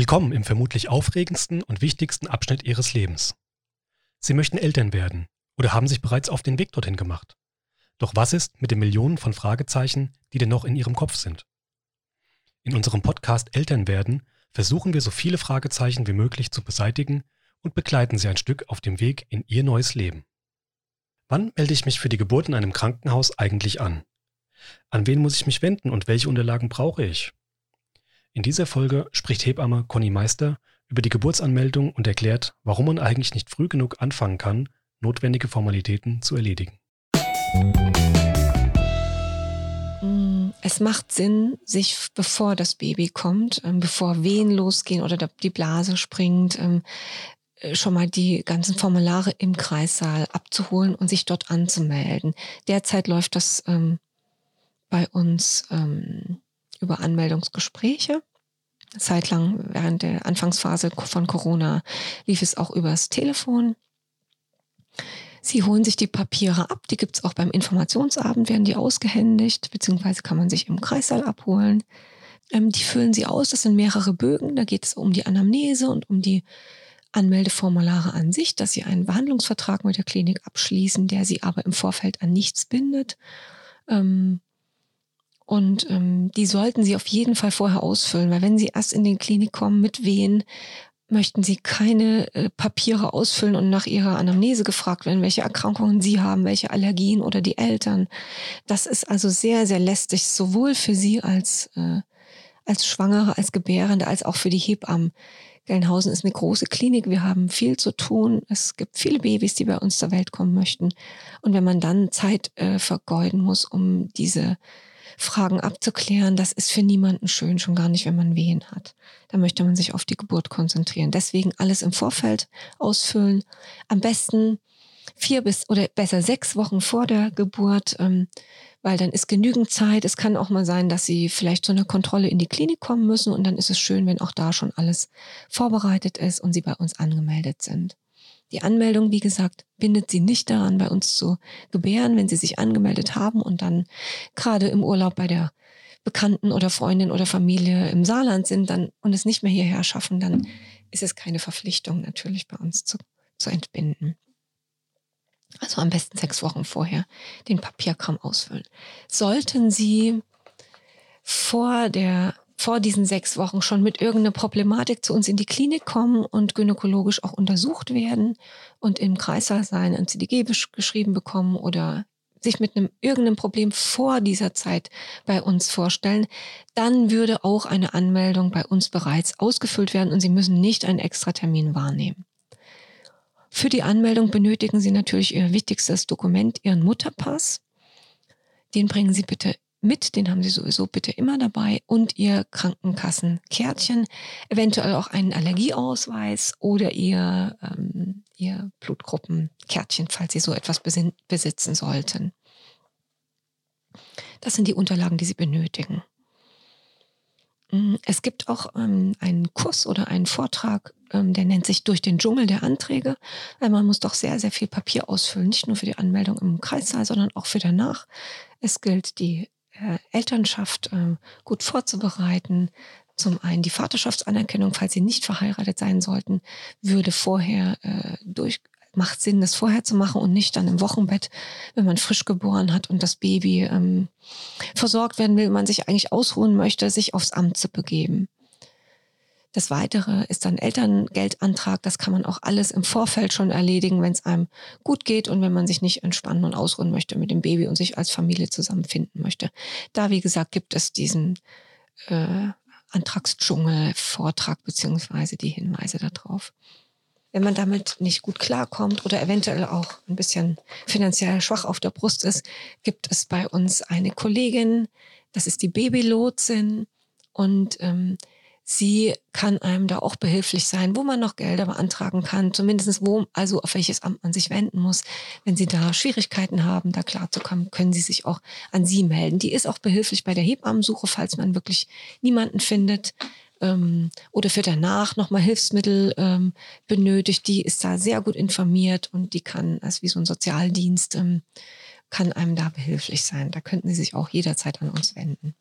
Willkommen im vermutlich aufregendsten und wichtigsten Abschnitt Ihres Lebens. Sie möchten Eltern werden oder haben sich bereits auf den Weg dorthin gemacht. Doch was ist mit den Millionen von Fragezeichen, die denn noch in Ihrem Kopf sind? In unserem Podcast Eltern werden versuchen wir so viele Fragezeichen wie möglich zu beseitigen und begleiten Sie ein Stück auf dem Weg in Ihr neues Leben. Wann melde ich mich für die Geburt in einem Krankenhaus eigentlich an? An wen muss ich mich wenden und welche Unterlagen brauche ich? In dieser Folge spricht Hebamme Conny Meister über die Geburtsanmeldung und erklärt, warum man eigentlich nicht früh genug anfangen kann, notwendige Formalitäten zu erledigen. Mm, es macht Sinn, sich bevor das Baby kommt, ähm, bevor Wehen losgehen oder die Blase springt, ähm, äh, schon mal die ganzen Formulare im Kreissaal abzuholen und sich dort anzumelden. Derzeit läuft das ähm, bei uns über Anmeldungsgespräche. Zeitlang während der Anfangsphase von Corona lief es auch übers Telefon. Sie holen sich die Papiere ab, die gibt es auch beim Informationsabend, werden die ausgehändigt, beziehungsweise kann man sich im Kreissaal abholen. Ähm, die füllen sie aus, das sind mehrere Bögen, da geht es um die Anamnese und um die Anmeldeformulare an sich, dass sie einen Behandlungsvertrag mit der Klinik abschließen, der sie aber im Vorfeld an nichts bindet. Ähm, und ähm, die sollten sie auf jeden Fall vorher ausfüllen, weil wenn sie erst in die Klinik kommen mit Wehen, möchten sie keine äh, Papiere ausfüllen und nach ihrer Anamnese gefragt werden, welche Erkrankungen sie haben, welche Allergien oder die Eltern. Das ist also sehr, sehr lästig, sowohl für sie als, äh, als Schwangere, als Gebärende, als auch für die Hebammen. Gelnhausen ist eine große Klinik. Wir haben viel zu tun. Es gibt viele Babys, die bei uns zur Welt kommen möchten. Und wenn man dann Zeit äh, vergeuden muss, um diese Fragen abzuklären, das ist für niemanden schön, schon gar nicht, wenn man Wehen hat. Da möchte man sich auf die Geburt konzentrieren. Deswegen alles im Vorfeld ausfüllen. Am besten vier bis oder besser sechs Wochen vor der Geburt, ähm, weil dann ist genügend Zeit. Es kann auch mal sein, dass sie vielleicht zu einer Kontrolle in die Klinik kommen müssen und dann ist es schön, wenn auch da schon alles vorbereitet ist und sie bei uns angemeldet sind. Die Anmeldung, wie gesagt, bindet sie nicht daran, bei uns zu gebären, wenn sie sich angemeldet haben und dann gerade im Urlaub bei der Bekannten oder Freundin oder Familie im Saarland sind dann und es nicht mehr hierher schaffen, dann ist es keine Verpflichtung natürlich bei uns zu, zu entbinden. Also am besten sechs Wochen vorher den Papierkram ausfüllen. Sollten Sie vor der vor diesen sechs Wochen schon mit irgendeiner Problematik zu uns in die Klinik kommen und gynäkologisch auch untersucht werden und im Kreißsaal sein, ein CDG geschrieben bekommen oder sich mit einem irgendeinem Problem vor dieser Zeit bei uns vorstellen, dann würde auch eine Anmeldung bei uns bereits ausgefüllt werden und Sie müssen nicht einen extra Termin wahrnehmen. Für die Anmeldung benötigen Sie natürlich Ihr wichtigstes Dokument, Ihren Mutterpass. Den bringen Sie bitte mit, den haben Sie sowieso bitte immer dabei und Ihr Krankenkassenkärtchen, eventuell auch einen Allergieausweis oder Ihr, ähm, Ihr Blutgruppenkärtchen, falls Sie so etwas besitzen sollten. Das sind die Unterlagen, die Sie benötigen. Mm, es gibt auch ähm, einen Kurs oder einen Vortrag, ähm, der nennt sich Durch den Dschungel der Anträge. Weil man muss doch sehr, sehr viel Papier ausfüllen, nicht nur für die Anmeldung im Kreissaal, sondern auch für danach. Es gilt die äh, Elternschaft äh, gut vorzubereiten. Zum einen die Vaterschaftsanerkennung, falls sie nicht verheiratet sein sollten, würde vorher äh, durch, macht Sinn, das vorher zu machen und nicht dann im Wochenbett, wenn man frisch geboren hat und das Baby ähm, versorgt werden will, man sich eigentlich ausruhen möchte, sich aufs Amt zu begeben. Das Weitere ist dann Elterngeldantrag. Das kann man auch alles im Vorfeld schon erledigen, wenn es einem gut geht und wenn man sich nicht entspannen und ausruhen möchte mit dem Baby und sich als Familie zusammenfinden möchte. Da, wie gesagt, gibt es diesen äh, Antragsdschungel-Vortrag beziehungsweise die Hinweise darauf. Wenn man damit nicht gut klarkommt oder eventuell auch ein bisschen finanziell schwach auf der Brust ist, gibt es bei uns eine Kollegin, das ist die Babylotsin und ähm, Sie kann einem da auch behilflich sein, wo man noch Gelder beantragen kann, zumindest wo, also auf welches Amt man sich wenden muss. Wenn Sie da Schwierigkeiten haben, da klarzukommen, können Sie sich auch an Sie melden. Die ist auch behilflich bei der Hebammensuche, falls man wirklich niemanden findet ähm, oder für danach nochmal Hilfsmittel ähm, benötigt. Die ist da sehr gut informiert und die kann, als wie so ein Sozialdienst, ähm, kann einem da behilflich sein. Da könnten Sie sich auch jederzeit an uns wenden.